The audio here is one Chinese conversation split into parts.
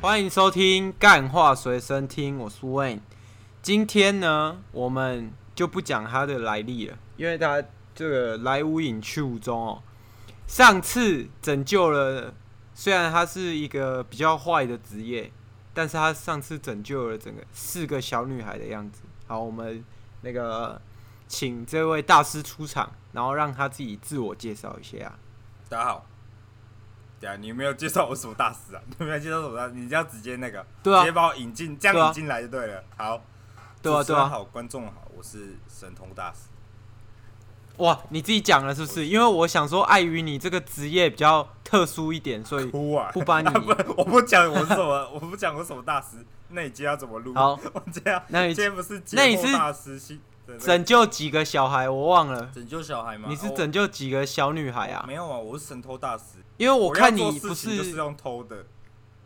欢迎收听《干话随身听》，我是 Wayne。今天呢，我们就不讲他的来历了，因为他这个来无影去无踪哦。上次拯救了，虽然他是一个比较坏的职业，但是他上次拯救了整个四个小女孩的样子。好，我们那个请这位大师出场，然后让他自己自我介绍一下。大家好，对啊，你有没有介绍我什么大师啊？你有没有介绍什么大师？你要直接那个，对啊，直接把我引进，这样引进来就对了。好。对啊，对啊，好，观众好，我是神通大师。哇，你自己讲了是不是？因为我想说，碍于你这个职业比较特殊一点，所以不把你。不，我不讲我是什么，我不讲我什么大师。那你今天要怎么录？好，我这样。那你今天不是那你是拯救几个小孩？我忘了。拯救小孩吗？你是拯救几个小女孩啊？没有啊，我是神偷大师。因为我看你不是就是用偷的，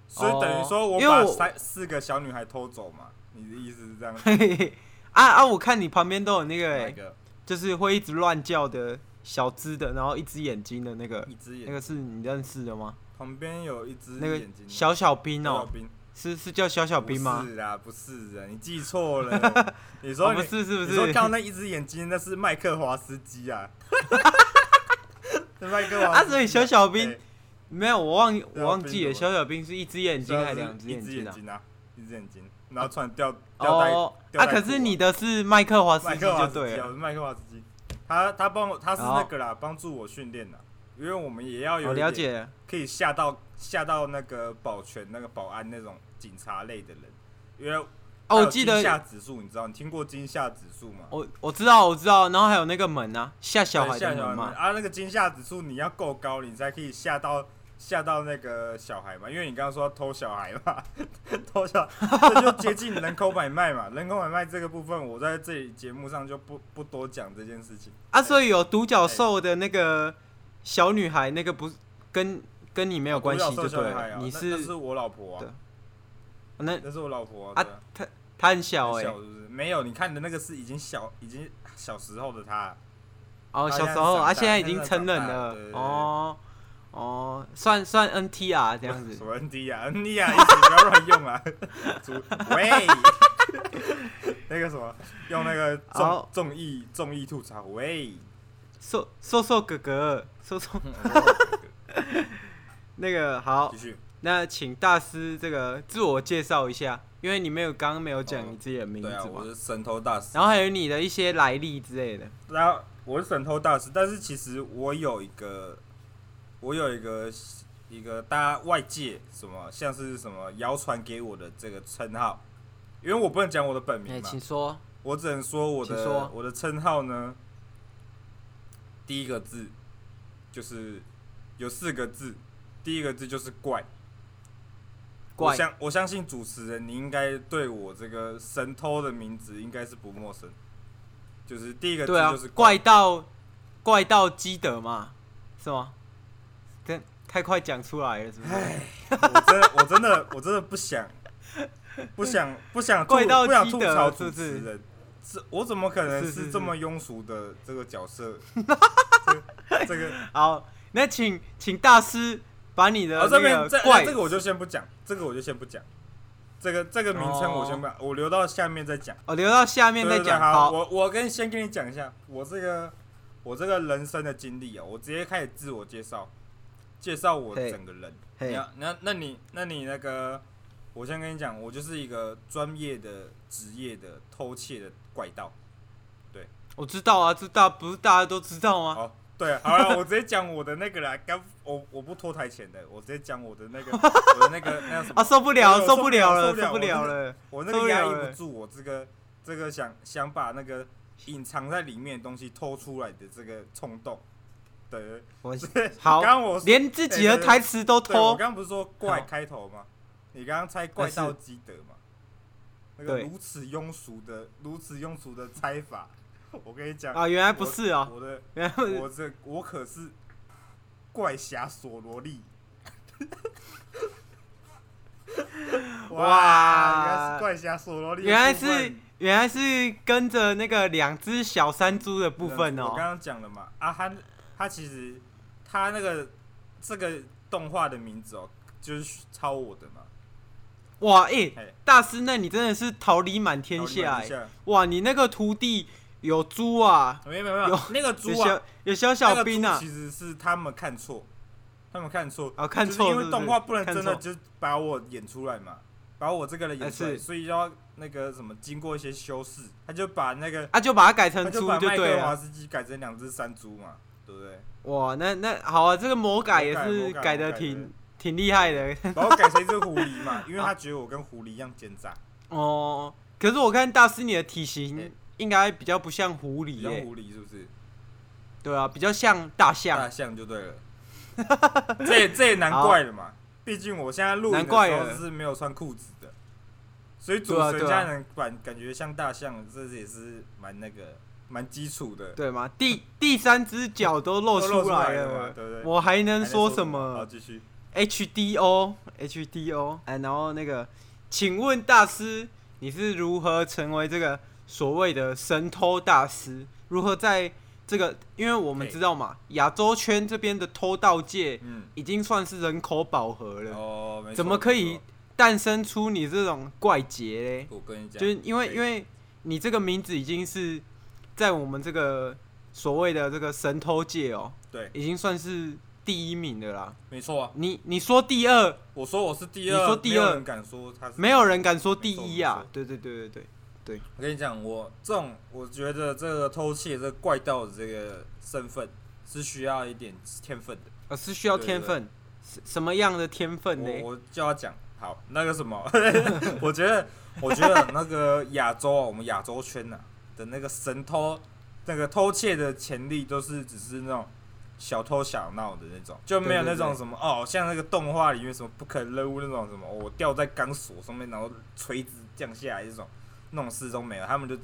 所以等于说我把三四个小女孩偷走嘛。你的意思是这样？啊啊！我看你旁边都有那个、欸，就是会一直乱叫的小只的，然后一只眼睛的那个，一只眼，那个是你认识的吗？旁边有一只那个小小兵哦、喔，是是叫小小兵吗？是啊，不是啊，你记错了。你说不是是不是？你说看到 那一只眼睛，那是麦克华斯基啊。麦克啊，所以小小兵没有，我忘我忘记了，小小兵是一只眼睛还是两只眼睛啊？一只眼睛。然后突然掉掉带啊！可是你的是麦克华斯基就对了，麦克华斯基，他他帮我他是那个啦，帮助我训练的，因为我们也要有了解，可以吓到吓到那个保全那个保安那种警察类的人，因为哦，我记得惊吓指数，你知道你听过惊吓指数吗？我我知道我知道，然后还有那个门啊，吓小孩的门嘛，啊，那个惊吓指数你要够高，你才可以吓到。吓到那个小孩嘛，因为你刚刚说偷小孩嘛，偷小孩，这就接近人口买卖嘛。人口买卖这个部分，我在这里节目上就不不多讲这件事情。啊，所以有独角兽的那个小女孩，那个不跟跟你没有关系，对不对？你是那是我老婆啊，那那是我老婆啊，她她很小哎，没有，你看的那个是已经小，已经小时候的他。哦，小时候，啊，现在已经成人了哦。哦，算算 N T 啊，这样子。什么 N T 啊？N T 啊，意思不要乱用啊。喂，那个什么，用那个综综艺综艺吐槽。喂，瘦瘦瘦哥哥，瘦瘦。那个好，继续。那请大师这个自我介绍一下，因为你没有刚刚没有讲你自己的名字嘛。对啊，我是神偷大师。然后还有你的一些来历之类的。然后我是神偷大师，但是其实我有一个。我有一个一个大家外界什么像是什么谣传给我的这个称号，因为我不能讲我的本名嘛，请说，我只能说我的说我的称号呢，第一个字就是有四个字，第一个字就是怪。怪我相我相信主持人你应该对我这个神偷的名字应该是不陌生，就是第一个字就是怪，怪到怪盗基德嘛，是吗？太快讲出来了，是不是？哎，我真的，我真的，我真的不想，不想，不想吐，不想吐槽主持人。是，我怎么可能是这么庸俗的这个角色？这个好，那请请大师把你的这边这这个我就先不讲，这个我就先不讲，这个这个名称我先不，我留到下面再讲。哦，留到下面再讲。好，我我跟先跟你讲一下我这个我这个人生的经历啊，我直接开始自我介绍。介绍我整个人要那那你那你那个，我先跟你讲，我就是一个专业的职业的偷窃的怪盗，对，我知道啊，知道不是大家都知道吗？哦，对，好了，我直接讲我的那个啦，刚我我不拖台前的，我直接讲我的那个我的那个那什么 啊，受不了，受不了了，受不了了，我那个压抑不住，我这个这个想想把那个隐藏在里面的东西偷出来的这个冲动。对，我是好。刚刚我连自己的台词都偷。我刚刚不是说怪开头吗？你刚刚猜怪盗基德吗？那个如此庸俗的、如此庸俗的猜法，我跟你讲啊，原来不是哦，我的，原来不是我这我可是怪侠索罗利。哇，原来是怪侠索罗利，原来是原来是跟着那个两只小山猪的部分哦。我刚刚讲了嘛，啊，他他其实他那个这个动画的名字哦，就是抄我的嘛。哇，哎、欸，大师，那你真的是桃李满天下哎！哇，你那个徒弟有猪啊？没有没有没有，那个猪啊，有小小兵啊。其实是他们看错，他们看错啊，看错，因为动画不能真的就把我演出来嘛，把我这个人演出来，所以要那个什么经过一些修饰，他就把那个啊，就把它改成猪，就对了。华斯基改成两只山猪嘛，对不对？哇，那那好啊，这个魔改也是改的挺。挺厉害的，把我改成一只狐狸嘛，因为他觉得我跟狐狸一样奸诈。哦，可是我看大师你的体型应该比较不像狐狸，像狐狸是不是？对啊，比较像大象。大象就对了。这也这也难怪了嘛，毕竟我现在录的时候是没有穿裤子的，所以主持人家人感感觉像大象，这也是蛮那个蛮基础的，对吗？第第三只脚都露出来了，对不对？我还能说什么？好，继续。H D O H D O，哎，然后那个，请问大师，你是如何成为这个所谓的神偷大师？如何在这个，因为我们知道嘛，亚洲圈这边的偷盗界，已经算是人口饱和了。哦，怎么可以诞生出你这种怪杰嘞？我跟你讲，就是因为因为你这个名字已经是在我们这个所谓的这个神偷界哦，对，已经算是。第一名的啦，没错啊。你你说第二，我说我是第二，你说第二，没有人敢说他是，没有人敢说第一啊。对对对对对对。我跟你讲，我这种我觉得这个偷窃这个怪盗的这个身份是需要一点天分的，呃，是需要天分，什什么样的天分呢？我我叫他讲，好，那个什么，我觉得我觉得那个亚洲啊，我们亚洲圈呐的那个神偷，那个偷窃的潜力都是只是那种。小偷小闹的那种，就没有那种什么哦，像那个动画里面什么不可能任务那种什么，我吊在钢索上面，然后垂直降下来这种，那种失踪没有。他们就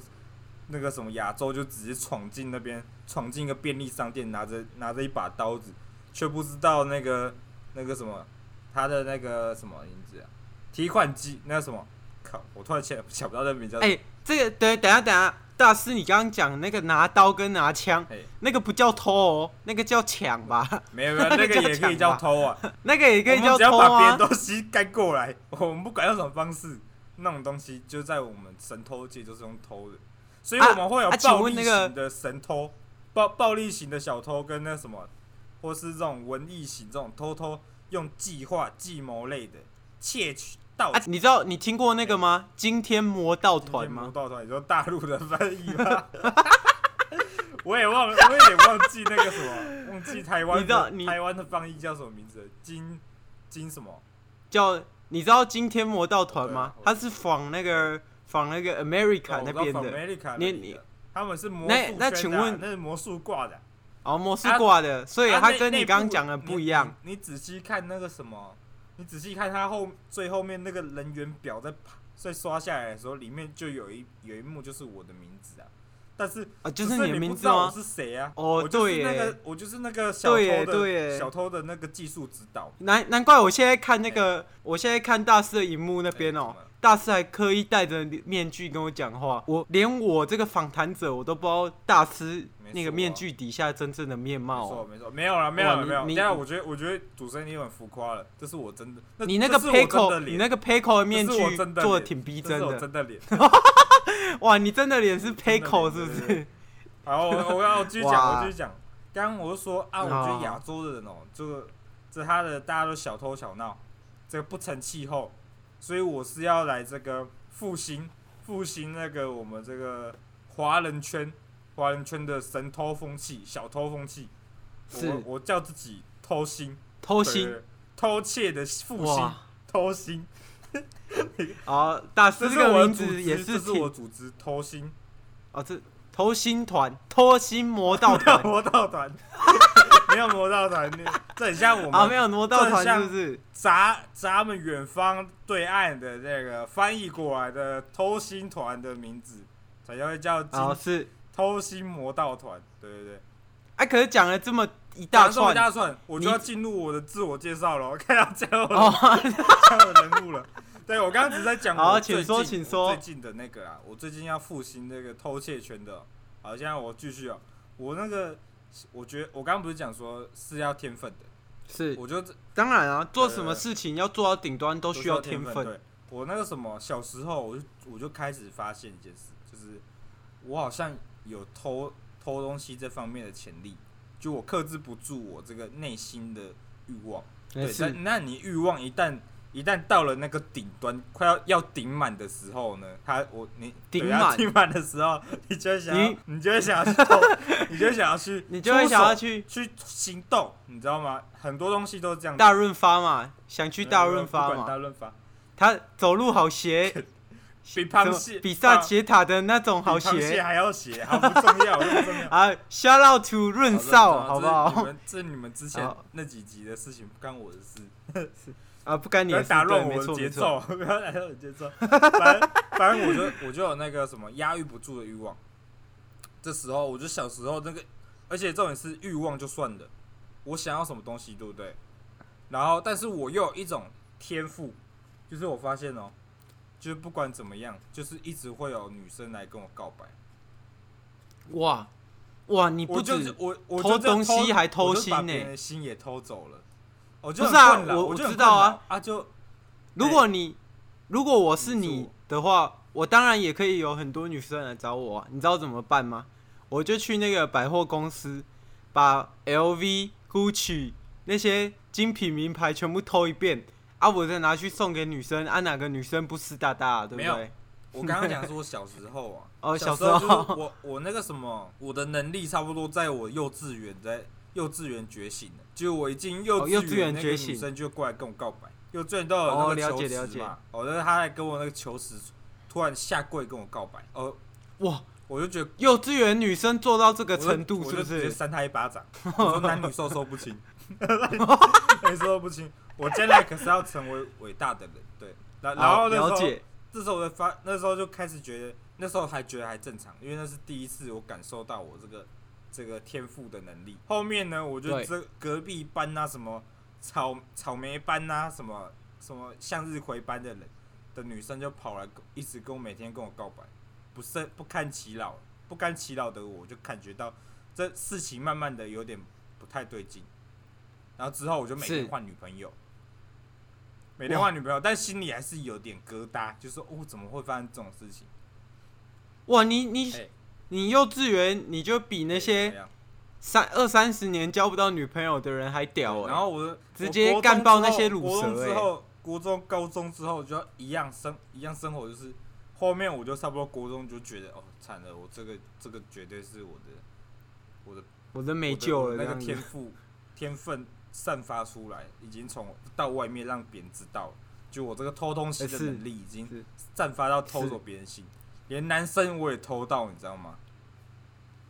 那个什么亚洲就直接闯进那边，闯进一个便利商店，拿着拿着一把刀子，却不知道那个那个什么他的那个什么名字啊？提款机那个什么？靠！我突然想想不到那个名字。哎、欸，这个等等下等下。大师，你刚刚讲那个拿刀跟拿枪，那个不叫偷哦，那个叫抢吧？没有没有，那个也可以叫偷啊，那个也可以叫偷啊。只要把别人东西盖过来，我们不管用什么方式，那种东西就在我们神偷界就是用偷的，所以我们会有暴力型的神偷，暴暴力型的小偷跟那什么，或是这种文艺型这种偷偷用计划计谋类的窃取。啊，你知道你听过那个吗？惊天魔盗团吗？魔盗团，你说大陆的翻译吗？我也忘了，我有点忘记那个什么，忘记台湾的。你知道你台湾的翻译叫什么名字？金金什么？叫你知道惊天魔盗团吗？他是仿那个仿那个 America 那边的。你你他们是魔术那请问那是魔术挂的？哦，魔术挂的，所以他跟你刚刚讲的不一样。你仔细看那个什么？你仔细看他后最后面那个人员表在在刷下来的时候，里面就有一有一幕就是我的名字啊，但是啊就是你的名字吗？我是谁啊？哦，对，那个我就是那个小偷的小偷的那个技术指导。难难怪我现在看那个，我现在看大师的荧幕那边哦。大师还刻意戴着面具跟我讲话，我连我这个访谈者我都不知道大师那个面具底下真正的面貌。没错，没错，没有了，没有了，没有。你下，我觉得，我觉得主持人你有点浮夸了，这是我真的。你那个 Payco，你那个 Payco 的面具做的挺逼真的。真的脸。哇，你真的脸是 Payco 是不是？好，我我要继续讲，我继续讲。刚刚我就说啊，我觉得亚洲的人哦，这个这他的大家都小偷小闹，这个不成气候。所以我是要来这个复兴复兴那个我们这个华人圈华人圈的神偷风气小偷风气，是。我我叫自己偷心偷心偷窃的负心偷心，好，大师这个名字也是这是我组织偷心哦，这偷心团偷心魔道团。魔道团，没有魔道团，这很像我们啊，没有魔道团是不是？咱咱们远方对岸的那个翻译过来的偷心团的名字，才叫叫哦是偷心魔道团，对对对。哎，可是讲了这么一大串，一大串，我就要进入我的自我介绍了，我看到最后最后人物了。对，我刚刚只在讲，好，请说，请说。最近的那个啊，我最近要复兴那个偷窃圈的。好，现在我继续啊，我那个，我觉得我刚刚不是讲说是要天分的，是，我觉得当然啊，做什么事情要做到顶端都需要天分。对，我那个什么，小时候我就我就开始发现一件事，就是我好像有偷偷东西这方面的潜力，就我克制不住我这个内心的欲望。对，但那你欲望一旦一旦到了那个顶端，快要要顶满的时候呢，他我你顶满顶满的时候，你就会想要，你，你就会想要去偷，你就会想要去，你就会想要去去行动，你知道吗？很多东西都是这样。大润发嘛，想去大润发嘛。大润发，他走路好斜，比螃蟹比萨斜塔的那种好斜，螃蟹还要斜，好不重要，不重要。啊，shout out to 润少，好不好？这你们之前那几集的事情，不干我的事。是。啊！不干你的事，打乱我的节奏，不要打乱我的节奏。反正反正，我就我就有那个什么压抑不住的欲望。这时候，我就小时候那个，而且重点是欲望就算了，我想要什么东西，对不对？然后，但是我又有一种天赋，就是我发现哦，就是不管怎么样，就是一直会有女生来跟我告白。哇哇！你不止我我偷东西还偷心呢，心也偷走了。不是啊，我我知道啊啊！就如果你如果我是你的话，我当然也可以有很多女生来找我啊。你知道怎么办吗？我就去那个百货公司，把 LV、Gucci 那些精品名牌全部偷一遍啊，我再拿去送给女生啊，哪个女生不湿哒哒，对不对？我刚刚讲说我小时候啊，哦，小时候我我那个什么，我的能力差不多在我幼稚园在。幼稚园觉醒了，就我一进幼稚园，那个女生就过来跟我告白。幼稚园都有那个求职嘛，哦，就是他在跟我那个求职，突然下跪跟我告白。哦，哇，我就觉得幼稚园女生做到这个程度，是不是？直接扇他一巴掌。我说男女授受不亲，男女授受不清。我将来可是要成为伟大的人，对。然然后那时候，这时候我发，那时候就开始觉得，那时候还觉得还正常，因为那是第一次我感受到我这个。这个天赋的能力，后面呢，我就这隔壁班啊，什么草草莓班啊，什么什么向日葵班的人的女生就跑来，一直跟我每天跟我告白，不胜不堪其扰，不堪其扰的我就感觉到这事情慢慢的有点不太对劲，然后之后我就每天换女朋友，每天换女朋友，但心里还是有点疙瘩，就是说哦，怎么会发生这种事情？哇，你你。欸你幼稚园你就比那些三二三十年交不到女朋友的人还屌，然后我直接干爆那些鲁蛇。之后国中、高中之后就要一样生一样生活，就是后面我就差不多国中就觉得哦惨了，我这个这个绝对是我的我的我的没救了，那个天赋天分散发出来，已经从到外面让别人知道，就我这个偷东西的能力已经散发到偷走别人心。连男生我也偷到，你知道吗？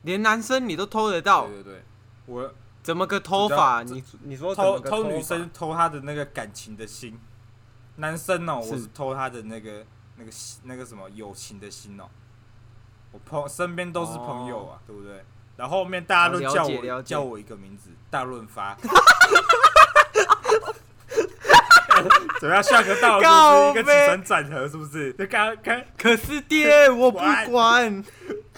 连男生你都偷得到？对对对，我怎么个偷法？你你说偷偷女生偷她的那个感情的心，男生哦，我是偷他的那个那个那个什么友情的心哦。我朋身边都是朋友啊，对不对？然后后面大家都叫我叫我一个名字，大润发。怎么样？下个道是一个起承转合，是不是？就刚刚，可是爹，我不管。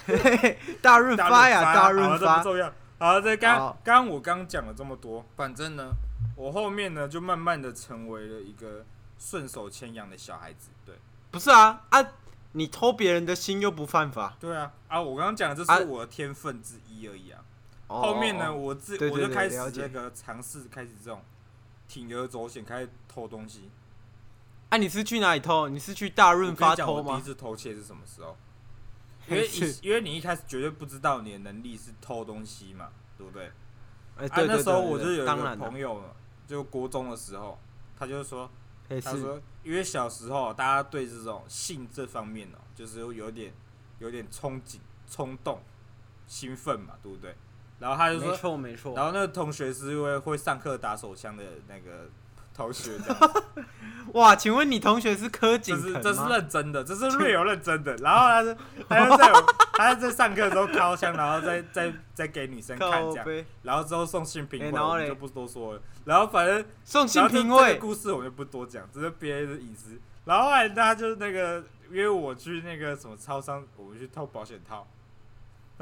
大润发呀，大润发。不重要。好，这刚刚刚我刚讲了这么多，反正呢，我后面呢就慢慢的成为了一个顺手牵羊的小孩子。对，不是啊啊！你偷别人的心又不犯法。对啊啊！我刚刚讲的这是我的天分之一而已啊。后面呢，我自我就开始那个尝试开始这种。铤而走险，开始偷东西。哎、啊，你是去哪里偷？你是去大润发偷吗？第一次偷窃是什么时候？因为因为你一开始绝对不知道你的能力是偷东西嘛，对不对？哎、欸，对，对，对，对，对，对，啊，那时候我就有一个朋友，就国中的时候，他就说，他说，因为小时候大家对这种性这方面哦，就是有点有点憧憬、冲动、兴奋嘛，对不对？然后他就说，没错没错。然后那个同学是因为会上课打手枪的那个同学这样。哇，请问你同学是柯景腾？这是这是认真的，这是 real 认真的。然后他是，他就在 他在上课的时候掏枪，然后再再再给女生看这样。然后之后送性平会，我们就不多说了。然后反正送性平会故事我们就不多讲，这是别人的隐私。然后后来他就是那个约我去那个什么超商，我们去偷保险套。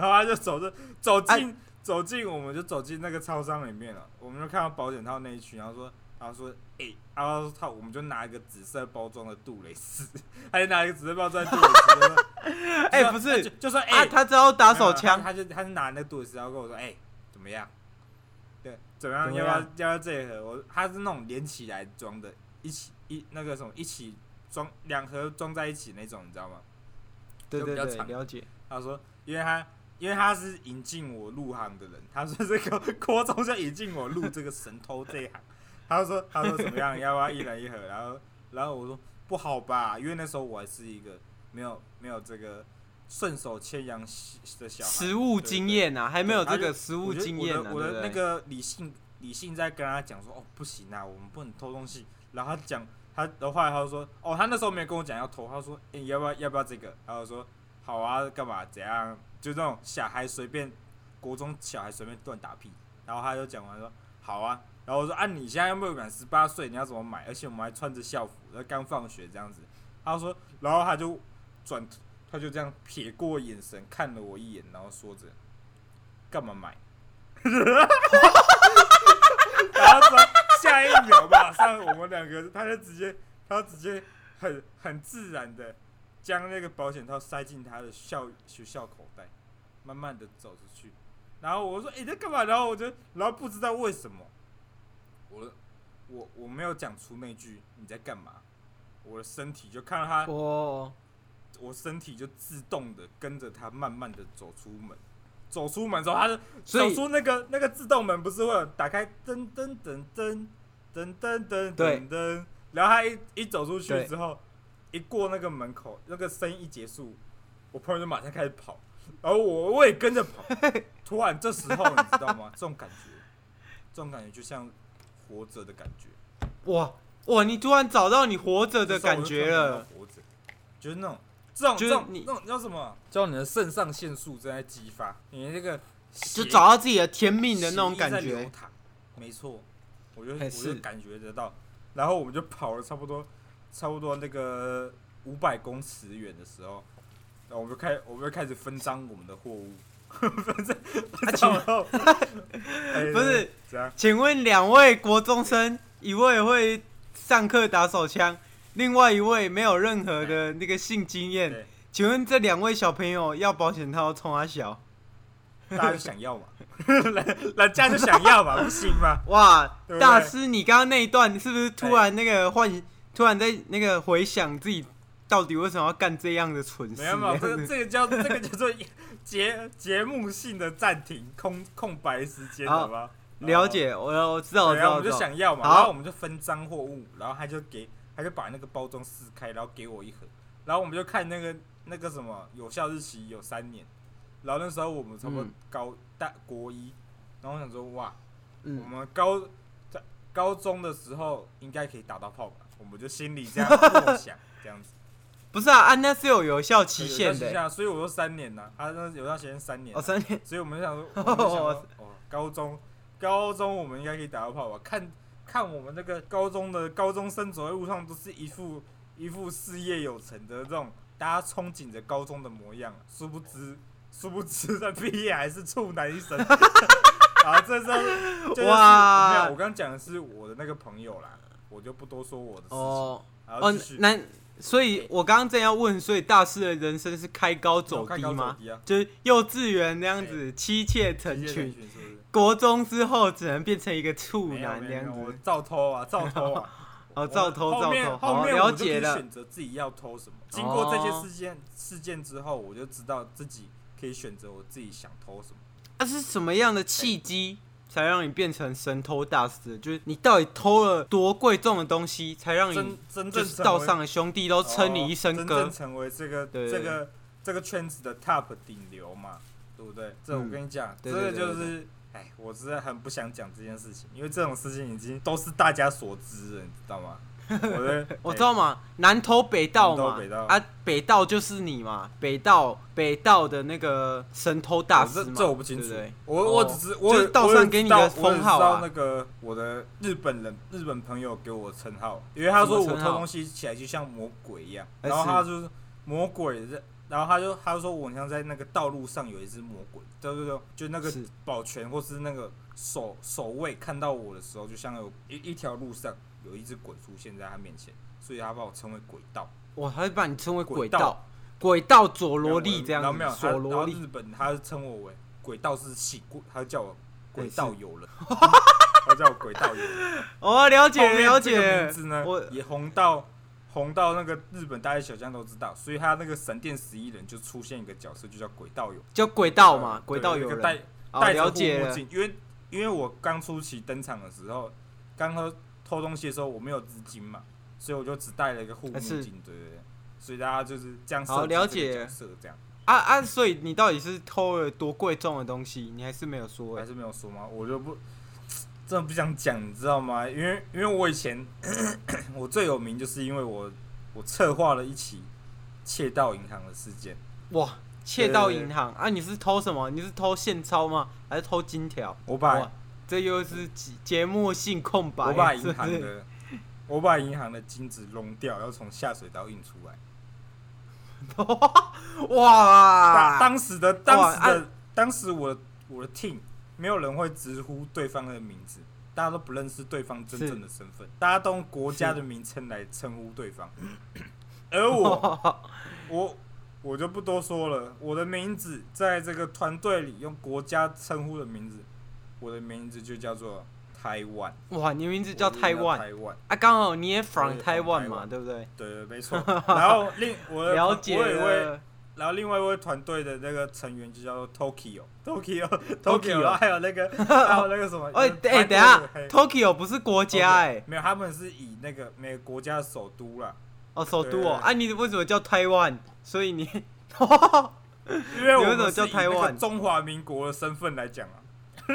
然后他就走着走进走进，我们就走进那个超商里面了。我们就看到保险套那一区，然后说。然后说，哎、欸，然后他我们就拿一个紫色包装的杜蕾斯，他就拿一个紫色包装的杜蕾斯，哎、欸，不是，就，就说，哎、欸，他知道打手枪，他就他就拿那个杜蕾斯，然后跟我说，哎、欸，怎么样？对，怎么样？要不要要不要这一盒？我他是那种连起来装的，一起一那个什么一起装两盒装在一起那种，你知道吗？对对对，了解。他说，因为他因为他是引进我入行的人，他说这个 国中就引进我入这个神偷这一行。他说：“他说怎么样？要不要一人一盒？”然后，然后我说：“不好吧，因为那时候我还是一个没有没有这个顺手牵羊的小孩，实务经验啊，还没有这个实物经验呢。我的那个理性理性在跟他讲说：‘哦，不行啊，我们不能偷东西。’然后他讲他的话，他就说：‘哦，他那时候没有跟我讲要偷。’他说：‘哎、欸，要不要要不要这个？’然后说：‘好啊，干嘛？怎样？就这种小孩随便，国中小孩随便乱打屁。’然后他就讲完说：‘好啊。’然后我说：“啊，你现在又没有满十八岁，你要怎么买？而且我们还穿着校服，然后刚放学这样子。”他说：“然后他就转，他就这样撇过眼神看了我一眼，然后说着：‘干嘛买？’ 然后说下一秒马上我们两个，他就直接，他直接很很自然的将那个保险套塞进他的校学校口袋，慢慢的走出去。然后我说：‘你在干嘛？’然后我就，然后不知道为什么。”我我我没有讲出那句你在干嘛，我的身体就看到他，我我身体就自动的跟着他慢慢的走出门，走出门之后他就走出那个那个自动门不是会有打开噔噔噔噔噔噔噔噔噔，然后他一一走出去之后，一过那个门口，那个声音一结束，我朋友就马上开始跑，然后我我也跟着跑，突然这时候你知道吗？这种感觉，这种感觉就像。活着的感觉，哇哇！你突然找到你活着的感觉了，活着，就是那种这种这种你那种叫什么？叫你的肾上腺素正在激发，你的那个就找到自己的天命的那种感觉。没错，我就我就感觉得到。然后我们就跑了差不多差不多那个五百公尺远的时候，然后我们就开我们就开始分赃我们的货物。分赃，不是，请问两位国中生，一位会上课打手枪，另外一位没有任何的那个性经验，请问这两位小朋友要保险套冲他小？大家想要嘛？人家就想要嘛？不行吗？哇，大师，你刚刚那一段是不是突然那个幻，突然在那个回想自己到底为什么要干这样的蠢事？没有没有，这个这个叫这个叫做。节节目性的暂停空空白时间，好吧？了解，我我知道，我知道，我就想要嘛，然后我们就分赃货物，然后他就给，他就把那个包装撕开，然后给我一盒，然后我们就看那个那个什么有效日期有三年，然后那时候我们差不多高大国一，然后我想说哇，我们高在高中的时候应该可以打到炮吧，我们就心里这样默想，这样子。不是啊，啊那是有有效期限的，欸，所以我说三年呐，啊那有效期限三年，哦三年，所以我们就想说，我们想说哦，高中，高中我们应该可以打到炮吧？看，看我们那个高中的高中生走在路上都是一副一副事业有成的这种，大家憧憬着高中的模样，殊不知，殊不知在毕业还是处男一生。啊，这时候就是哇，没有，我刚刚讲的是我的那个朋友啦，我就不多说我的事情，哦。哦所以，我刚刚正要问，所以大师的人生是开高走低吗？低啊、就是幼稚园那样子妻妾成群，国中之后只能变成一个处男那样子。我照偷啊，照偷啊！哦，照偷，照偷。后面了解了。选择自己要偷什么。经过这些事件事件之后，我就知道自己可以选择我自己想偷什么。那、啊、是什么样的契机？才让你变成神偷大师，就是你到底偷了多贵重的东西，才让你真正道上的兄弟都称你一声哥，真正成为这个这个这个圈子的 top 顶流嘛，对不对？这我跟你讲，这个就是哎，我真的很不想讲这件事情，因为这种事情已经都是大家所知了，你知道吗？我的我知道嘛，南投北道嘛，北道。啊，北道就是你嘛，北道北道的那个神偷大师嘛，这我不清楚，对对？我、哦、我只是我就是道上给你的封号啊，那个我的日本人日本朋友给我称号，因为他说我偷东西起来就像魔鬼一样，然后他就是魔鬼，然后他就他就说我像在那个道路上有一只魔鬼，对对对，就那个保全或是那个守守卫看到我的时候，就像有一一条路上。有一只鬼出现在他面前，所以他把我称为鬼道。哇，他会把你称为鬼道，鬼道佐罗利这样子。佐罗利。日本他称我为鬼道是喜鬼，他叫我鬼道友人，他叫我鬼道友人。哦，了解了解。名字呢，也红到红到那个日本大街小巷都知道，所以他那个神殿十一人就出现一个角色，就叫鬼道友，叫鬼道嘛，鬼道友人。戴戴着护目镜，因为因为我刚出期登场的时候，刚喝。偷东西的时候我没有资金嘛，所以我就只带了一个护目镜，对对对，所以大家就是这样好了解这样啊啊，所以你到底是偷了多贵重的东西？你还是没有说，还是没有说吗？我就不 真的不想讲，你知道吗？因为因为我以前 我最有名就是因为我我策划了一起窃盗银行的事件。哇，窃盗银行啊！你是偷什么？你是偷现钞吗？还是偷金条？我把。这又是节目性空白。我把银行的，我把银行的金子弄掉，要从下水道运出来。哇！当时的当时的当时我的我的 team 没有人会直呼对方的名字，大家都不认识对方真正的身份，大家都用国家的名称来称呼对方。而我 我我就不多说了，我的名字在这个团队里用国家称呼的名字。我的名字就叫做台湾。哇，你名字叫台湾？台湾啊，刚好你也 from 台湾嘛，对不对？对，没错。然后另我的了解了，然后另外一位团队的那个成员就叫做 Tokyo，Tokyo，Tokyo，还有那个 还有那个什么？哎哎，等下，Tokyo 不是国家哎，没有，他们是以那个每个国家的首都啦。哦，首都哦，啊，你为什么叫台湾？所以你，因为我们是以那个中华民国的身份来讲啊。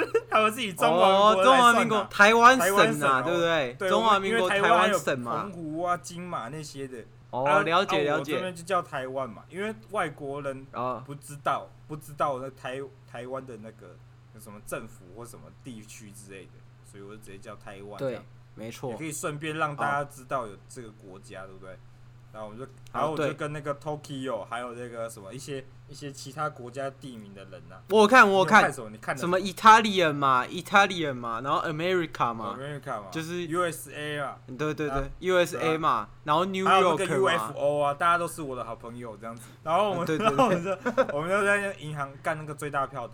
他们自己中华中华民国台湾省啊，对不对？中华民国台湾省嘛，澎湖啊、金马那些的。哦，了解了解。这边就叫台湾嘛，因为外国人不知道不知道那台台湾的那个有什么政府或什么地区之类的，所以我就直接叫台湾。对，没错。也可以顺便让大家知道有这个国家，对不对？然后我们就，然后我就跟那个 Tokyo，还有那个什么一些一些其他国家地名的人呐、啊。我看我看，什么？你看什么？Italian 嘛，Italian 嘛，然后 America 嘛，America 嘛，就是 USA 啊。对对对，USA 嘛，然后 New York 嘛。UFO 啊，大家都是我的好朋友这样子。然后我们，对 对对，我们就我们就在银行干那个最大票的。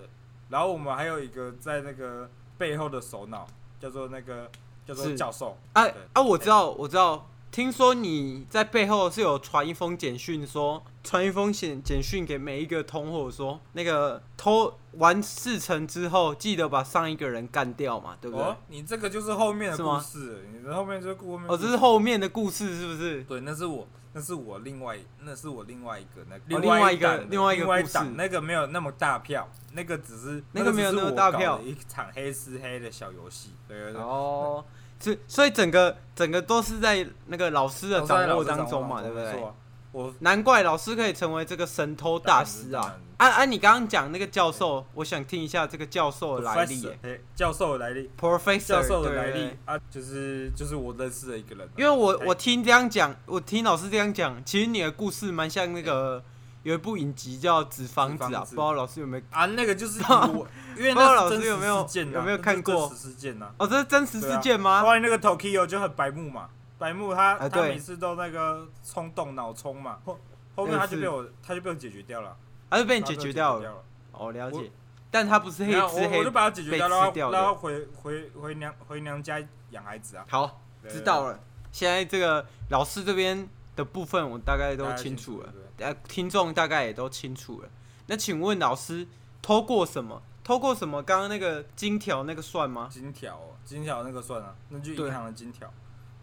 然后我们还有一个在那个背后的首脑，叫做那个叫做教授。哎啊，我知道，我知道。听说你在背后是有传一封简讯，说传一封简简讯给每一个同伙，说那个偷完事成之后，记得把上一个人干掉嘛，对不对？哦，你这个就是后面的故事，你的后面就是故事。哦，这是后面的故事，是不是？对，那是我，那是我另外，那是我另外一个那个另外一个另外一个故事，那个没有那么大票，那个只是那个没有那么大票，一场黑吃黑的小游戏，对对对。哦。是，所以整个整个都是在那个老师的掌握当中嘛，对不对？我难怪老师可以成为这个神偷大师啊！啊啊！你刚刚讲那个教授，我想听一下这个教授的来历。教授的来历，Professor 教授的来历啊，就是就是我认识的一个人。因为我我听这样讲，我听老师这样讲，其实你的故事蛮像那个。有一部影集叫《纸房子》啊，不知道老师有没有啊？那个就是我，因为那是真实事件，有没有看过？真实事件呐？哦，这是真实事件吗？关于那个 Tokyo 就很白目嘛，白目他他每次都那个冲动脑冲嘛，后后面他就被我他就被我解决掉了，他就被你解决掉了。哦，了解。但他不是黑吃黑，我就把他解决掉，然后然后回回回娘回娘家养孩子啊。好，知道了。现在这个老师这边的部分我大概都清楚了。呃，听众大概也都清楚了。那请问老师，偷过什么？偷过什么？刚刚那个金条那个算吗？金条，金条那个算啊，那就银行的金条。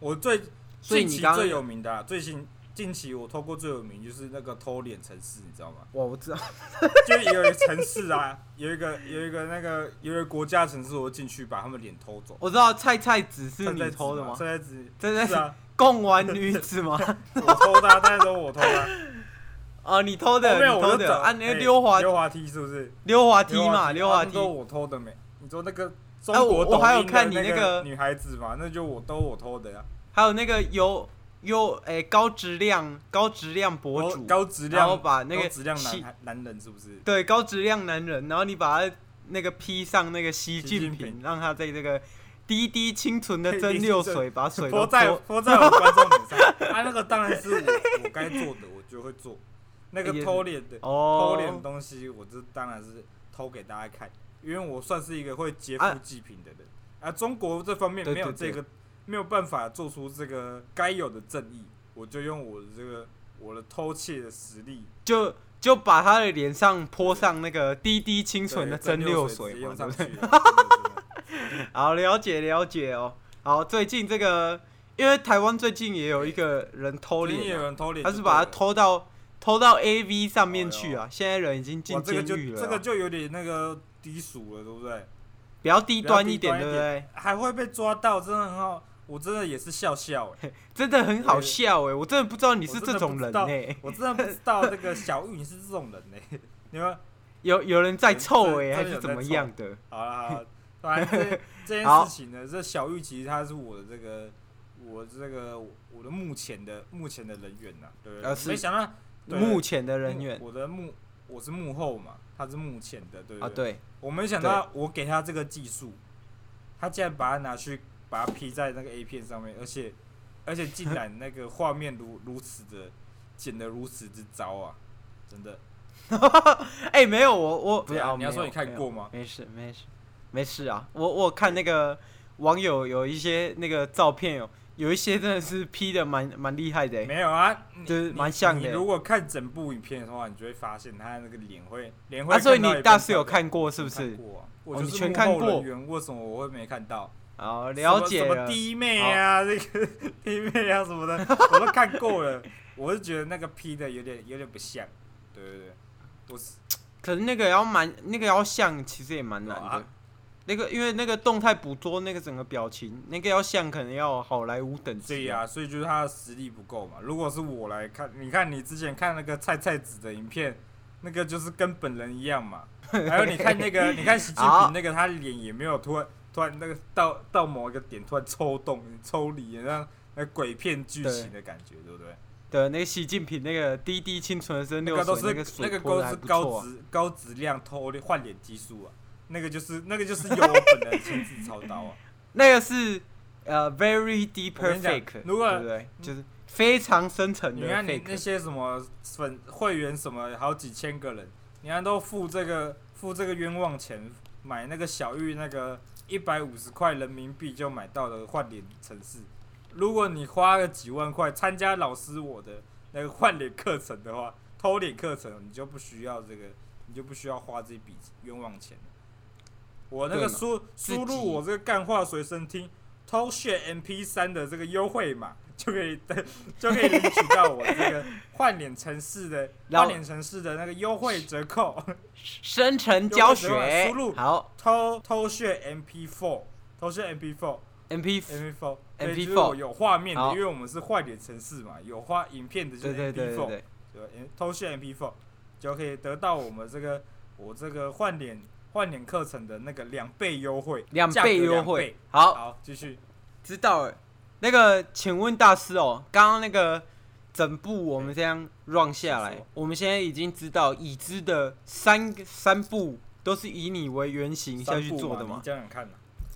我最近期最有名的，最近近期我偷过最有名就是那个偷脸城市，你知道吗？哇，我知道，就有一个城市啊，有一个有一个那个有一个国家城市，我进去把他们脸偷走。我知道菜菜子是你偷的吗？菜菜子，真的是啊，贡丸女子吗？我偷的，大家都我偷的。啊，你偷的，你偷的啊，那个溜滑溜滑梯是不是？溜滑梯嘛，溜滑梯都我偷的没？你说那个中国抖音的那个女孩子嘛，那就我都我偷的呀。还有那个有。有诶，高质量高质量博主，高质量，然后把那个质量男男人是不是？对，高质量男人，然后你把他那个披上那个习近平，让他在这个滴滴清纯的蒸馏水把水泼在泼在我观众脸上。啊，那个当然是我我该做的，我就会做。那个偷脸的偷脸的东西，我这当然是偷给大家看，因为我算是一个会劫富济贫的人。啊，中国这方面没有这个。没有办法做出这个该有的正义，我就用我的这个我的偷窃的实力，就就把他的脸上泼上那个滴滴清纯的蒸馏水，用上去。好，了解了解哦。好，最近这个，因为台湾最近也有一个人偷脸，有人偷脸，他是把他偷到偷到 AV 上面去啊。现在人已经进监狱了，这个就有点那个低俗了，对不对？比较低端一点，对不对？还会被抓到，真的很好。我真的也是笑笑哎、欸，真的很好笑哎、欸，我真的不知道你是这种人哎、欸，我真的不知道这个小玉你是这种人哎、欸，你们有有人在凑哎、欸，还是怎么样的？好了好了，反正这 这件事情呢，这小玉其实他是我的这个我这个我的目前的目前的人员呐，对不对？没想到目前的人员，我的幕我是幕后嘛，他是幕前的，对不对？啊对，我没想到我给他这个技术，他竟然把它拿去。把它 P 在那个 A 片上面，而且而且竟然那个画面如 如此的剪得如此之糟啊！真的，哎、欸，没有我我不是啊，你要说你看过吗？没事没事没事啊，我我看那个网友有一些那个照片有有一些真的是 P 的蛮蛮厉害的、欸，没有啊，就是蛮像的、欸。你如果看整部影片的话，你就会发现他那个脸会脸会。啊，所以你大师有看过是不是？我就是全看过。为什么我会没看到？好，了解了。什么弟妹啊，这个 弟妹啊什么的，我都看过了。我是觉得那个 P 的有点有点不像，对对对，我是。可是那个要蛮，那个要像，其实也蛮难的。啊、那个因为那个动态捕捉那个整个表情，那个要像，可能要好莱坞等级。对呀、啊，所以就是他的实力不够嘛。如果是我来看，你看你之前看那个菜菜子的影片，那个就是跟本人一样嘛。还有你看那个，你看习近 平那个，他脸也没有突然。突然那个到到某一个点突然抽动抽离，像那鬼片剧情的感觉，对，不对？对，那个习近平那个滴滴清纯的蒸馏水，那个都是那个那个都是高质高质量偷的换脸技术啊，那个就是那个就是有我本人亲自操刀啊，那个是呃、uh, very deep fake，如果对不对？就是非常深层的。你看你那些什么粉会员什么好几千个人，你看都付这个付这个冤枉钱买那个小玉那个。一百五十块人民币就买到了换脸城市。如果你花个几万块参加老师我的那个换脸课程的话，偷脸课程你就不需要这个，你就不需要花这笔冤枉钱。我那个输输入我这个干话随身听偷血 MP 三的这个优惠码。就可以就可以领取到我这个换脸城市的换脸城市的那个优惠折扣，生成教学。输入好。偷偷血 MP four，偷血 MP four。M P M P four M P four 有画面的，因为我们是换脸城市嘛，有画影片的就是 M P four，对，偷学 MP4 就可以得到我们这个我这个换脸换脸课程的那个两倍优惠，两倍优惠，好，好继续知道了。那个，请问大师哦，刚刚那个整部我们这样 run 下来，我们现在已经知道已知的三三部都是以你为原型下去做的嘛？这样看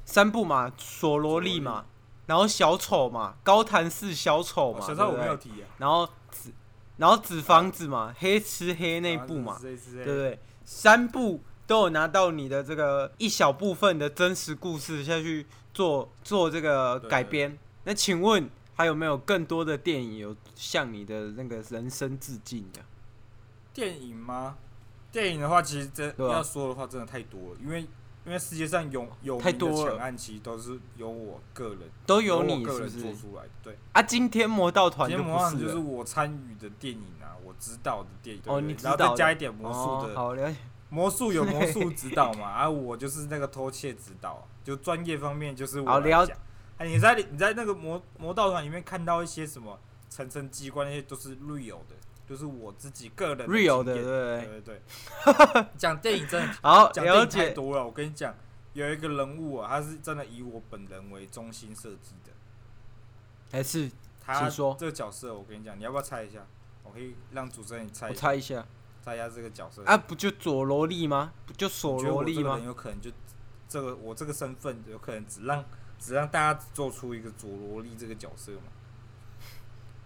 三部嘛，索罗利嘛，然后小丑嘛，高谭市小丑嘛，小丑我没有提啊。然后纸，然后纸房子嘛，黑吃黑那部嘛，对不对？三部都有拿到你的这个一小部分的真实故事下去做做这个改编。那请问还有没有更多的电影有向你的那个人生致敬的？电影吗？电影的话，其实真要说的话，真的太多了。因为因为世界上有有名的抢案，其实都是由我个人，都有你个人做出来的。对啊，今天魔道团，今天魔盗团就是我参与的电影啊，我知道的电影。哦，你然后再加一点魔术的，好了解。魔术有魔术指导嘛，而我就是那个偷窃指导，就专业方面就是我来讲。哎，你在你在那个魔魔道团里面看到一些什么层层机关，那些都是 real 的。就是我自己个人 real 的，对对对对。讲电影真的 好，讲电影太多了。我跟你讲，有一个人物啊，他是真的以我本人为中心设计的。还是他说这个角色，我跟你讲，你要不要猜一下？我可以让主持人猜。我猜一下，猜一下这个角色。啊，不就佐罗莉吗？不就索罗莉吗？有可能就这个我这个身份，有可能只让只让大家做出一个佐罗莉这个角色嘛。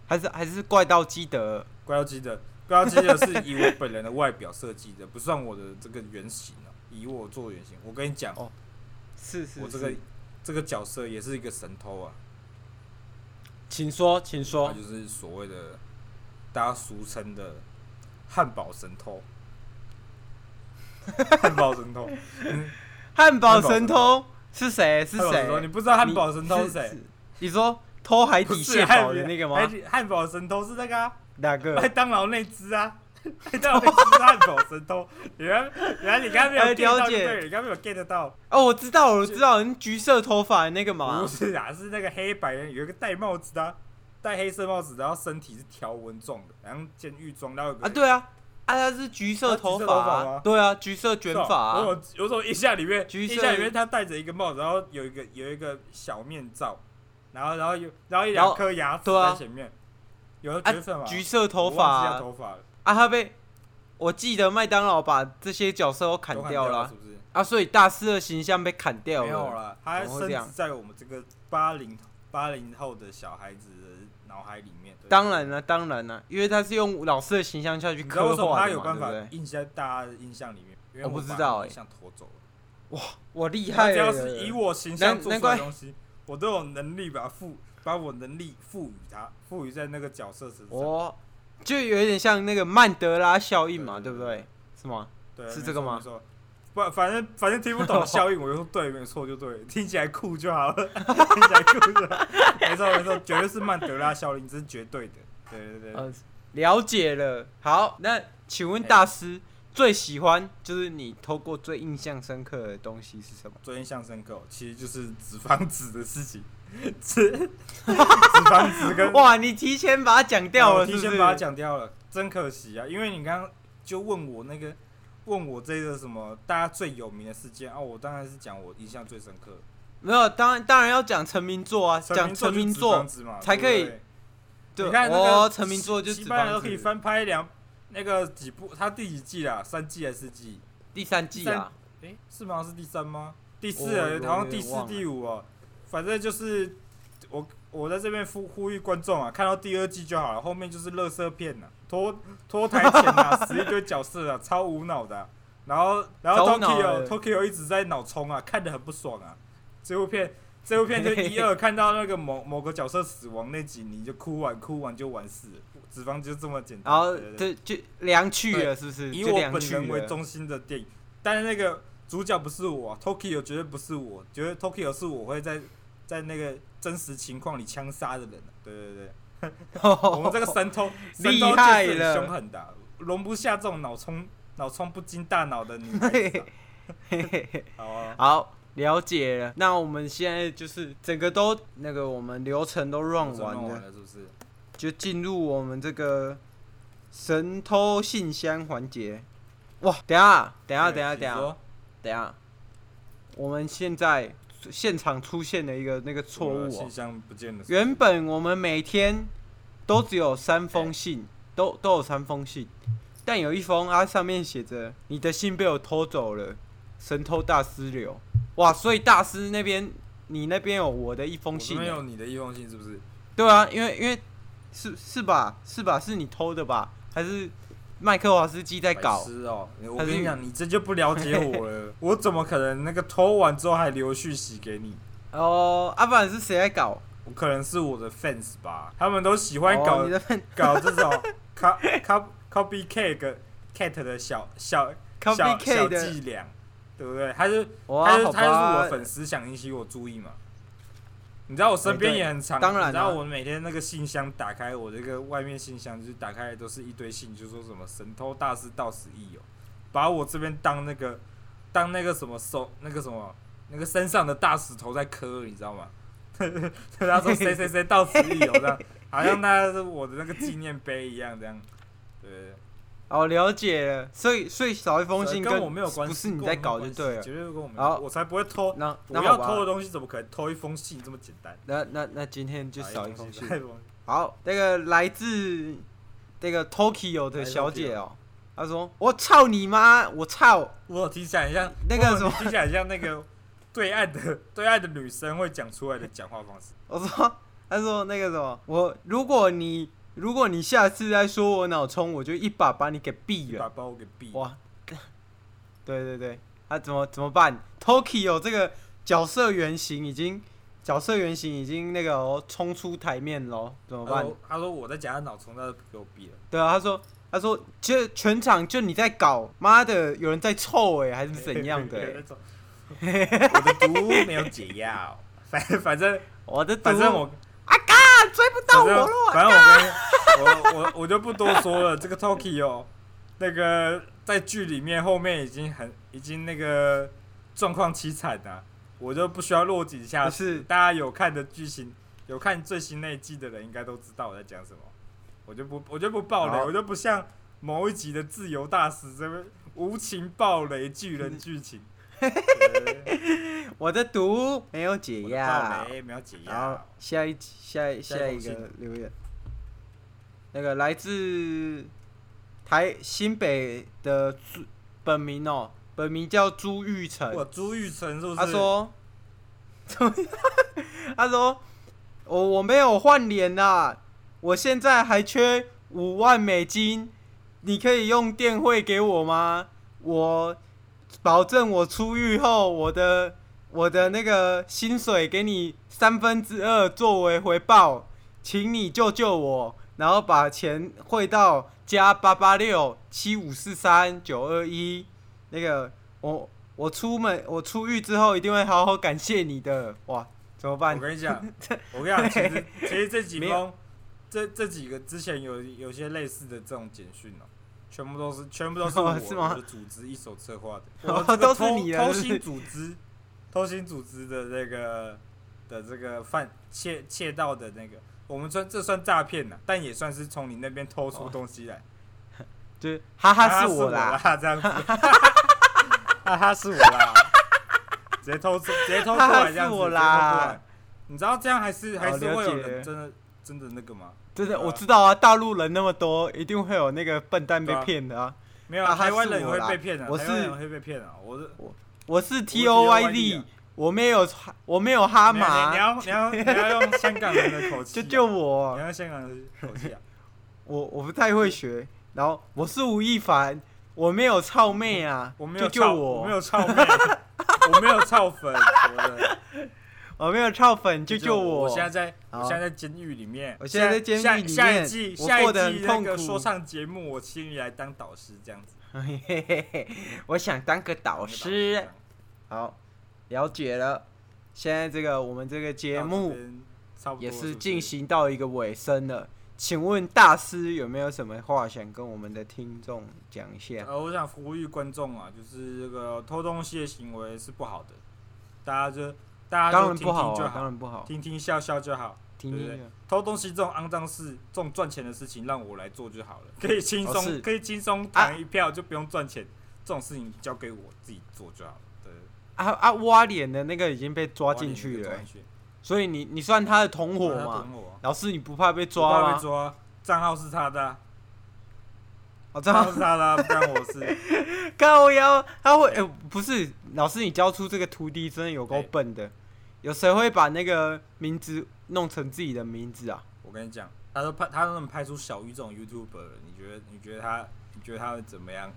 还是还是怪盗基德，怪盗基德，怪盗基德是以我本人的外表设计的，不算我的这个原型啊。以我做原型，我跟你讲哦，是是，我这个这个角色也是一个神偷啊。请说，请说，他就是所谓的大家俗称的 汉堡神偷。汉堡神偷，汉堡神偷是谁？是谁？你不知道汉堡神偷是谁？你说。偷海底蟹堡的那个吗？汉堡神偷是那个啊？哪个？麦当劳那只啊？麦当劳那只汉堡神偷，原来原来你刚刚没有 get 到，对，你刚刚没有 get 到。哦，我知道，我知道，橘色头发的那个吗？不是啊，是那个黑白人，有一个戴帽子的，戴黑色帽子，然后身体是条纹状的，然后监狱装，然后啊，对啊，啊，他是橘色头发，对啊，橘色卷发。我有种印象里面，印象里面他戴着一个帽子，然后有一个有一个小面罩。然后，然后有，然后一两颗牙齿在前面，有角色吗？橘色头发，啊，他被，我记得麦当劳把这些角色都砍掉了，是不是？啊，所以大师的形象被砍掉了。没有了，他甚至在我们这个八零八零后的小孩子的脑海里面。当然了，当然了，因为他是用老师的形象下去刻画的，他有办法印在大家的印象里面。我不知道哎，像拖走了。哇，我厉害了！只要是以我形象做出来的东西。我都有能力把赋把我能力赋予他，赋予在那个角色身上。哦，就有点像那个曼德拉效应嘛，对不对？是吗？对，是这个吗？不，反正反正听不懂效应，我就说对，没错就对，听起来酷就好了，听起来酷就好。没错没错，绝对是曼德拉效应，这是绝对的。对对对。呃，了解了。好，那请问大师。最喜欢就是你透过最印象深刻的东西是什么？最印象深刻，其实就是脂肪子的事情。脂脂肪子跟哇，你提前把它讲掉了？提前把它讲掉了，真可惜啊！因为你刚刚就问我那个，问我这个什么大家最有名的事件啊，我当然是讲我印象最深刻。没有，当然当然要讲成名作啊，讲成名作才可以。对，你看那个成名作就西班牙都可以翻拍两。那个几部？他第几季啦？三季还是四季？第三季啊？哎、欸，是吗？是第三吗？第四啊？好像第四、第五啊。反正就是我，我在这边呼呼吁观众啊，看到第二季就好了，后面就是乐色片了，拖拖台前啊，死一堆角色啊，超无脑的、啊。然后，然后 Tokyo Tokyo 一直在脑冲啊，看得很不爽啊。这部片，这部片就 一二看到那个某某个角色死亡那集，你就哭完，哭完就完事了。脂肪就这么简单，然后这就凉去了，是不是？以我本人为中心的电影，但是那个主角不是我，Tokyo 绝对不是我，觉得 Tokyo 是我会在在那个真实情况里枪杀的人。对对对，我们这个神偷，神偷就是很凶狠的，容不下这种脑充脑充不经大脑的女孩子。好啊，好，了解了。那我们现在就是整个都那个我们流程都 run 完了，是不是？就进入我们这个神偷信箱环节。哇，等下，等下，等下，等下，等下，我们现在现场出现的一个那个错误哦。信箱不见了。原本我们每天都只有三封信，都都有三封信，但有一封啊，上面写着“你的信被我偷走了”，神偷大师留。哇，所以大师那边，你那边有我的一封信，没有你的一封信，是不是？对啊，因为因为。是是吧？是吧？是你偷的吧？还是麦克瓦斯基在搞？是哦，我跟你讲，你这就不了解我了。我怎么可能那个偷完之后还留续息给你？哦，阿不然是谁在搞？我可能是我的 fans 吧，他们都喜欢搞、哦、搞这种 copy copy cake cat 的小小小小伎俩。对不对？他是他是他是我粉丝，想引起我注意嘛。你知道我身边也很常，当然，你知道我每天那个信箱打开，我这个外面信箱就是打开都是一堆信，就说什么神偷大师到此一游，把我这边当那个当那个什么手那个什么那个身上的大石头在磕，你知道吗？他说谁谁谁到此一游这样，好像那是我的那个纪念碑一样这样，对。哦，了解了，所以所以少一封信跟我没有关系，不是你在搞就对了，绝对跟我没有。然后我才不会偷，那我要偷的东西怎么可能偷一封信这么简单？那那那今天就少一封信。好，那个来自那个 Tokyo 的小姐哦，她说：“我操你妈！我操！”我听起来像那个什么，听起来像那个对岸的对岸的女生会讲出来的讲话方式。我说，她说那个什么，我如果你。如果你下次再说我脑充，我就一把把你给毙了。一把把我给毙。哇，对对对，啊怎么怎么办？Tokyo 这个角色原型已经角色原型已经那个冲出台面了，怎么办？他说我在讲他脑充，他就给我毙了。对啊，他说他说其实全场就你在搞，妈的有人在臭哎，还是怎样的？我的毒没有解药，反反正我的反正我。追不到我了，反正我跟我我 我就不多说了。这个 Tokyo 那个在剧里面后面已经很已经那个状况凄惨了，我就不需要落井下石。大家有看的剧情，有看最新那一季的人应该都知道我在讲什么。我就不我就不爆雷，我就不像某一集的自由大师这边无情爆雷巨人剧情。我的毒没有解药，没有解药。下一下一下一个留言，那个来自台新北的朱本名哦，本名叫朱玉成。我朱玉成是不是？他说，他说我我没有换脸呐，我现在还缺五万美金，你可以用电汇给我吗？我。保证我出狱后，我的我的那个薪水给你三分之二作为回报，请你救救我，然后把钱汇到加八八六七五四三九二一，那个我我出门我出狱之后一定会好好感谢你的，哇，怎么办？我跟你讲，我跟你讲，其实其实这几封 这这几个之前有有些类似的这种简讯哦。全部都是，全部都是我的组织一手策划的。我这个偷偷心组织，偷心组织的那个的这个犯窃窃盗的那个，我们算这算诈骗呐，但也算是从你那边偷出东西来。就哈哈是我啦，这样子，哈哈是我啦，直接偷直接偷出来这样子，你知道这样还是还是会有人真的真的那个吗？真的，我知道啊，大陆人那么多，一定会有那个笨蛋被骗的啊。没有，台湾人也会被骗的。我是会被骗的，我是我我是 T O Y D，我没有我没有哈马。你要你要 你要用香港人的口气，就 救我。你要香港人的口气啊。我我不太会学，然后我是吴亦凡，我没有操妹啊，就救我。我没有操妹，我没有操粉，我没有超粉，救救我！我现在在，我现在在监狱里面。我现在在监狱里面。下一季，下一季那个说唱节目，我请你来当导师，这样子。嘿嘿嘿嘿，我想当个导师。好，了解了。现在这个我们这个节目也是进行到一个尾声了。请问大师有没有什么话想跟我们的听众讲一下？呃，我想呼吁观众啊，就是这个偷东西的行为是不好的，大家就。大家就听听就好，当然不好，当然不好，听听笑笑就好，听听对不对？偷东西这种肮脏事，这种赚钱的事情，让我来做就好了，可以轻松，可以轻松弹一票，就不用赚钱。这种事情交给我自己做就好了。对。啊啊！挖脸的那个已经被抓进去了，所以你你算他的同伙嘛？老师，你不怕被抓吗？不怕被抓，账号是他的。哦，账号是他的，不关我事。高腰，他会哎，不是老师，你教出这个徒弟真的有够笨的。有谁会把那个名字弄成自己的名字啊？我跟你讲，他都拍，他都能拍出小鱼这种 YouTuber，你觉得？你觉得他？你觉得他会怎么样？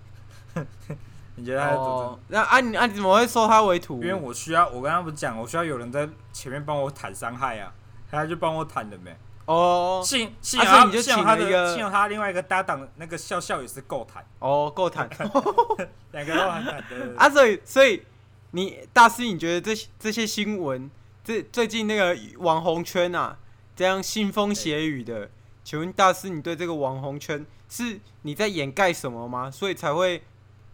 你觉得他会怎么？哦，那啊你啊你怎么会收他为徒？因为我需要，我刚刚不是讲，我需要有人在前面帮我坦伤害啊，他就帮我坦了没？哦，幸幸好你就请了一个，他另外一个搭档那个笑笑也是够坦。哦，够坦，两个都很坦的。啊，所以所以你大师，你觉得这这些新闻，这最近那个网红圈啊，这样腥风血雨的，请问大师，你对这个网红圈是你在掩盖什么吗？所以才会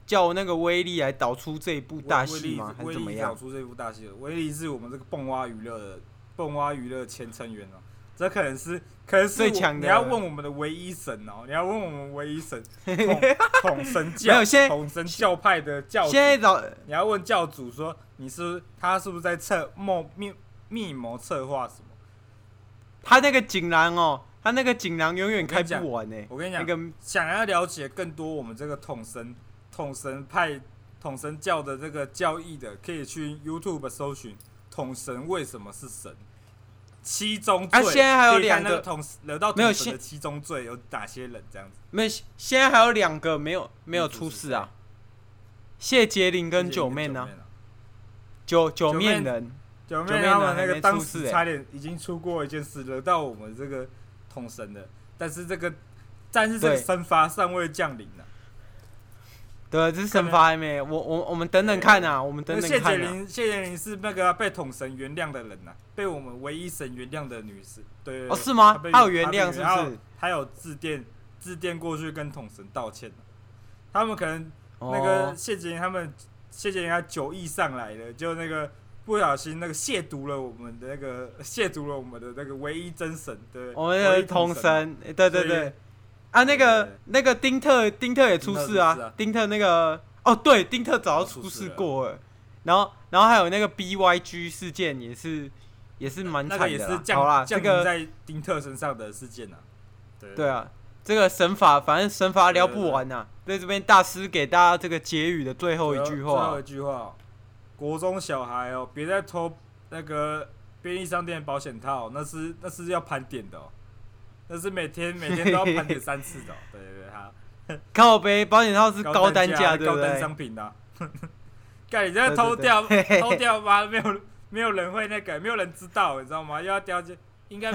叫那个威力来导出这一部大戏吗？还是怎么样？导出这一部大戏，威力是我们这个蹦蛙娱乐的蹦蛙娱乐前成员哦。这可能是，可能是最强的。你要问我们的唯一神哦，你要问我们唯一神 统统神教，统神教派的教主。现在找你要问教主说，你是他是不是在策谋密密谋策划什么？他那个锦囊哦，他那个锦囊永远开不完呢。我跟你讲，那个想要了解更多我们这个统神统神派统神教的这个教义的，可以去 YouTube 搜寻统神为什么是神。七宗罪，啊，现在还有两个同惹到没有现七宗罪有哪些人？这样子没有，现在还有两个没有没有出事啊。谢杰林跟九面呢？九九面人，九面他们那个当时差点已经出过一件事，惹到我们这个统神的，但是这个但是这个神罚尚未降临呢。对，这是神罚还没，我我我们等等看啊，我们等等看。谢杰林，谢杰林是那个被统神原谅的人呐，被我们唯一神原谅的女士。对，哦，是吗？她有原谅是不是？他有致电致电过去跟统神道歉。他们可能那个谢杰林，他们谢杰林他酒意上来了，就那个不小心那个亵渎了我们的那个亵渎了我们的那个唯一真神，对，我们的统神，对对对。啊，那个那个丁特，丁特也出事啊！丁特那个，哦，对，丁特早就出事过了。然后，然后还有那个 BYG 事件也是，也是蛮惨的。好啦，这个在丁特身上的事件啊。对啊，这个神法，反正神法聊不完呐。在这边，大师给大家这个结语的最后一句话。最后一句话：国中小孩哦，别再偷那个便利商店保险套，那是那是要盘点的哦。那是每天每天都要盘点三次的，对对对，好。靠背保险套是高单价，高单商品的。干，你这样偷掉 偷掉吧，没有没有人会那个，没有人知道，你知道吗？又要掉进，应该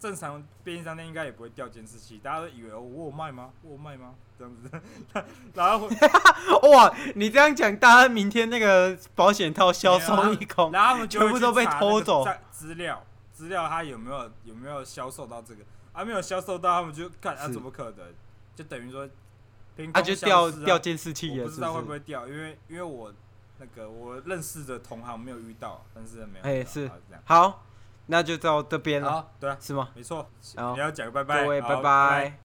正常便利商店应该也不会掉监视器，大家都以为哦，我有卖吗？我有卖吗？这样子，然后哇，你这样讲，大家明天那个保险套销售一空，然后全部都被偷走资料。资料他有没有有没有销售到这个？还、啊、没有销售到，他们就看啊，怎么可能？就等于说，他、啊、就掉掉监视器，我不知道会不会掉，因为因为我那个我认识的同行没有遇到，但是没有。哎、欸，是好，那就到这边了。对啊，是吗？没错。你要讲拜拜，各位拜拜。拜拜。